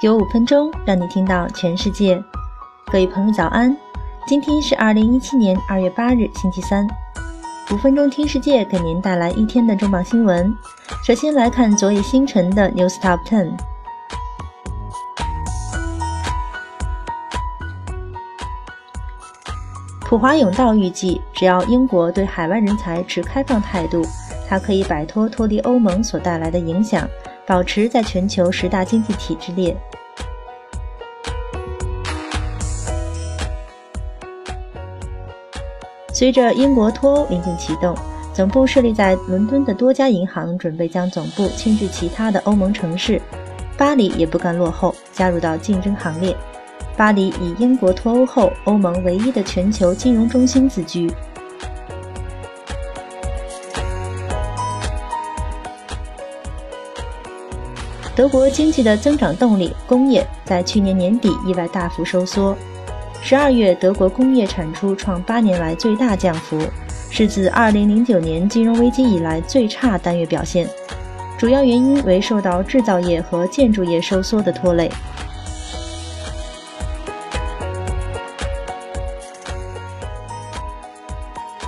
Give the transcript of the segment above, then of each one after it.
有五分钟让你听到全世界。各位朋友早安，今天是二零一七年二月八日星期三。五分钟听世界给您带来一天的重磅新闻。首先来看昨夜星辰的 News Top Ten。普华永道预计，只要英国对海外人才持开放态度，它可以摆脱脱离欧盟所带来的影响。保持在全球十大经济体之列。随着英国脱欧临近启动，总部设立在伦敦的多家银行准备将总部迁至其他的欧盟城市。巴黎也不甘落后，加入到竞争行列。巴黎以英国脱欧后欧盟唯一的全球金融中心自居。德国经济的增长动力，工业在去年年底意外大幅收缩。十二月，德国工业产出创八年来最大降幅，是自二零零九年金融危机以来最差单月表现。主要原因为受到制造业和建筑业收缩的拖累。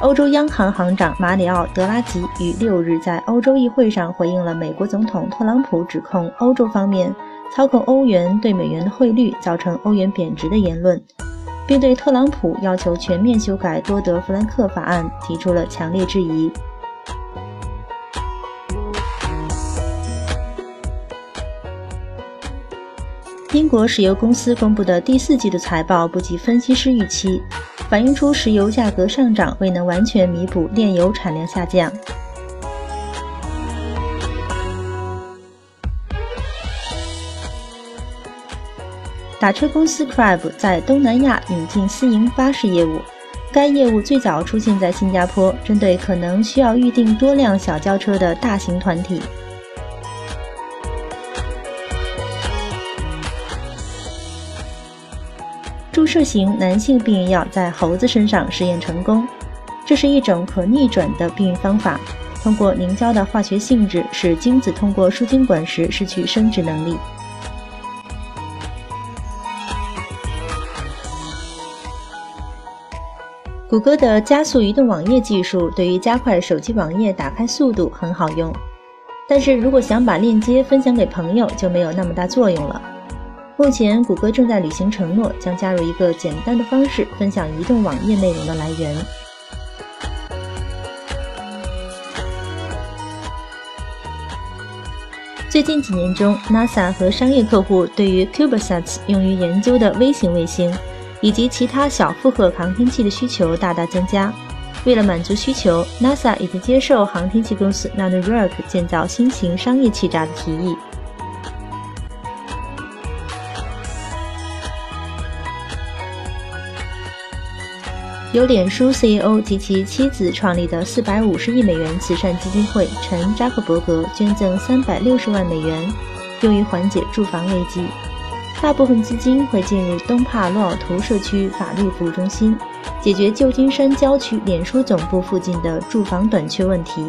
欧洲央行行长马里奥·德拉吉于六日在欧洲议会上回应了美国总统特朗普指控欧洲方面操控欧元对美元的汇率，造成欧元贬值的言论，并对特朗普要求全面修改多德弗兰克法案提出了强烈质疑。英国石油公司公布的第四季度财报不及分析师预期。反映出石油价格上涨未能完全弥补炼油产量下降。打车公司 Crab 在东南亚引进私营巴士业务，该业务最早出现在新加坡，针对可能需要预订多辆小轿车的大型团体。注射型男性避孕药在猴子身上实验成功，这是一种可逆转的避孕方法，通过凝胶的化学性质使精子通过输精管时失去生殖能力。谷歌的加速移动网页技术对于加快手机网页打开速度很好用，但是如果想把链接分享给朋友，就没有那么大作用了。目前，谷歌正在履行承诺，将加入一个简单的方式分享移动网页内容的来源。最近几年中，NASA 和商业客户对于 CubeSats 用于研究的微型卫星以及其他小负荷航天器的需求大大增加。为了满足需求，NASA 已经接受航天器公司 Nanook 建造新型商业气闸的提议。由脸书 CEO 及其妻子创立的450亿美元慈善基金会陈扎克伯格捐赠360万美元，用于缓解住房危机。大部分资金会进入东帕洛尔图社区法律服务中心，解决旧金山郊区脸书总部附近的住房短缺问题。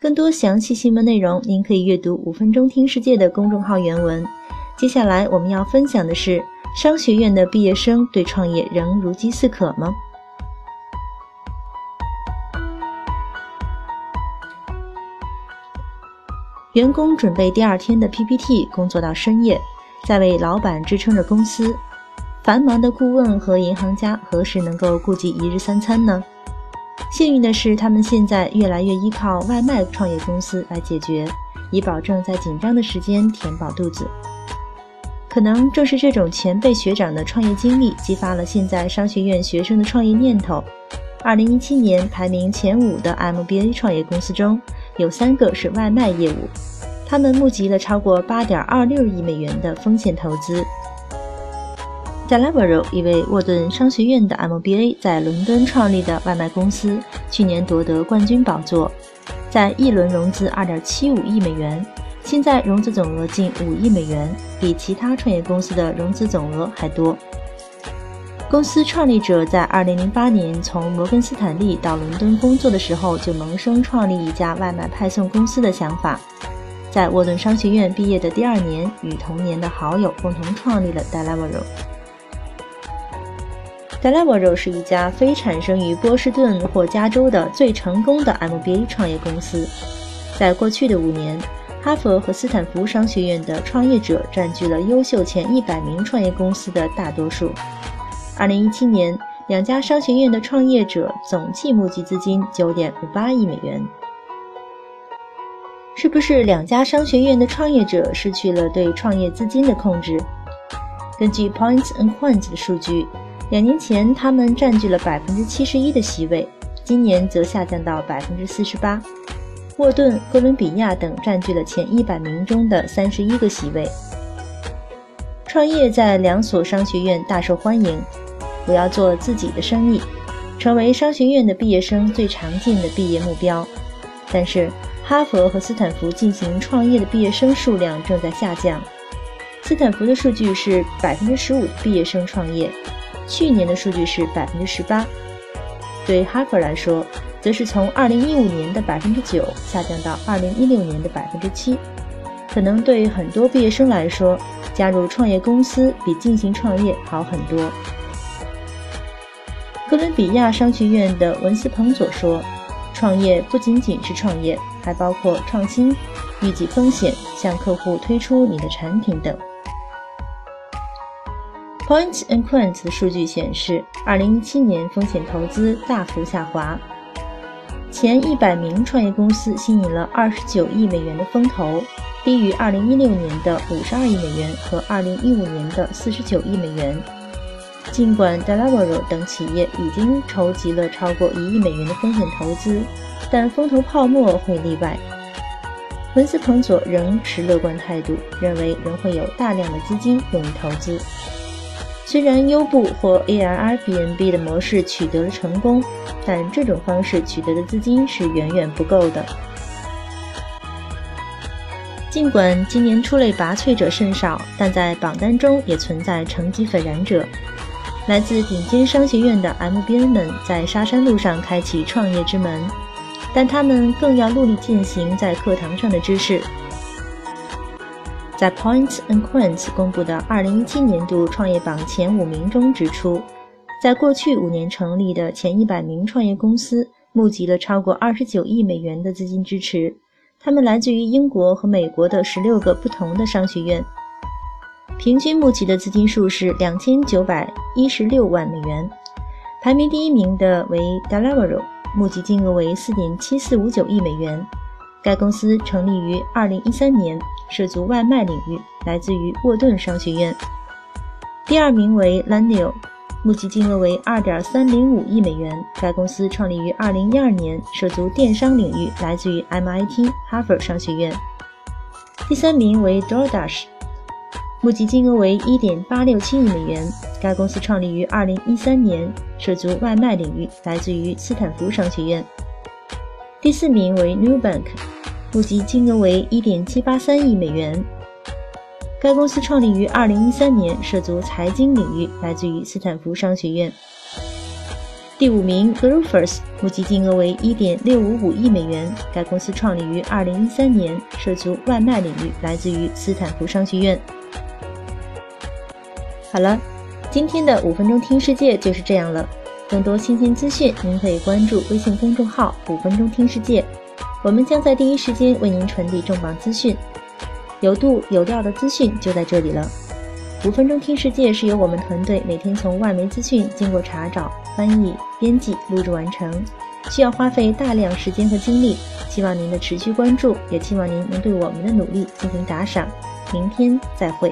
更多详细新闻内容，您可以阅读《五分钟听世界》的公众号原文。接下来我们要分享的是：商学院的毕业生对创业仍如饥似渴吗？员工准备第二天的 PPT，工作到深夜，在为老板支撑着公司。繁忙的顾问和银行家何时能够顾及一日三餐呢？幸运的是，他们现在越来越依靠外卖创业公司来解决，以保证在紧张的时间填饱肚子。可能正是这种前辈学长的创业经历，激发了现在商学院学生的创业念头。二零一七年排名前五的 MBA 创业公司中，有三个是外卖业务，他们募集了超过八点二六亿美元的风险投资。Deliveroo 一位沃顿商学院的 MBA 在伦敦创立的外卖公司，去年夺得冠军宝座，在一轮融资二点七五亿美元。现在融资总额近五亿美元，比其他创业公司的融资总额还多。公司创立者在2008年从摩根斯坦利到伦敦工作的时候，就萌生创立一家外卖派送公司的想法。在沃顿商学院毕业的第二年，与同年的好友共同创立了 Deliveroo。Deliveroo 是一家非产生于波士顿或加州的最成功的 MBA 创业公司。在过去的五年，哈佛和斯坦福商学院的创业者占据了优秀前一百名创业公司的大多数。二零一七年，两家商学院的创业者总计募集资金九点五八亿美元。是不是两家商学院的创业者失去了对创业资金的控制？根据 Points and Quants 的数据，两年前他们占据了百分之七十一的席位，今年则下降到百分之四十八。沃顿、哥伦比亚等占据了前一百名中的三十一个席位。创业在两所商学院大受欢迎。我要做自己的生意，成为商学院的毕业生最常见的毕业目标。但是，哈佛和斯坦福进行创业的毕业生数量正在下降。斯坦福的数据是百分之十五毕业生创业，去年的数据是百分之十八。对哈佛来说，则是从二零一五年的百分之九下降到二零一六年的百分之七。可能对很多毕业生来说，加入创业公司比进行创业好很多。哥伦比亚商学院的文斯彭佐说：“创业不仅仅是创业，还包括创新、预计风险、向客户推出你的产品等。” Points and Quants 的数据显示，2017年风险投资大幅下滑，前100名创业公司吸引了29亿美元的风投，低于2016年的52亿美元和2015年的49亿美元。尽管 Deliveroo 等企业已经筹集了超过一亿美元的风险投资，但风投泡沫会例外。文斯彭佐仍持乐观态度，认为仍会有大量的资金用于投资。虽然优步或 Airbnb 的模式取得了成功，但这种方式取得的资金是远远不够的。尽管今年出类拔萃者甚少，但在榜单中也存在成绩斐然者。来自顶尖商学院的 MBA 们在沙山路上开启创业之门，但他们更要努力践行在课堂上的知识。在 Points and Quants 公布的2017年度创业榜前五名中指出，在过去五年成立的前一百名创业公司募集了超过29亿美元的资金支持，他们来自于英国和美国的16个不同的商学院。平均募集的资金数是两千九百一十六万美元，排名第一名的为 Deliveroo，募集金额为四点七四五九亿美元。该公司成立于二零一三年，涉足外卖领域，来自于沃顿商学院。第二名为 Lanio，募集金额为二点三零五亿美元。该公司创立于二零一二年，涉足电商领域，来自于 MIT 哈佛商学院。第三名为 DoorDash。募集金额为一点八六七亿美元。该公司创立于二零一三年，涉足外卖领域，来自于斯坦福商学院。第四名为 Newbank，募集金额为一点七八三亿美元。该公司创立于二零一三年，涉足财经领域，来自于斯坦福商学院。第五名 Grofers，募集金额为一点六五五亿美元。该公司创立于二零一三年，涉足外卖领域，来自于斯坦福商学院。好了，今天的五分钟听世界就是这样了。更多新鲜资讯，您可以关注微信公众号“五分钟听世界”，我们将在第一时间为您传递重磅资讯，有度有料的资讯就在这里了。五分钟听世界是由我们团队每天从外媒资讯经过查找、翻译、编辑、录制完成，需要花费大量时间和精力。希望您的持续关注，也期望您能对我们的努力进行打赏。明天再会。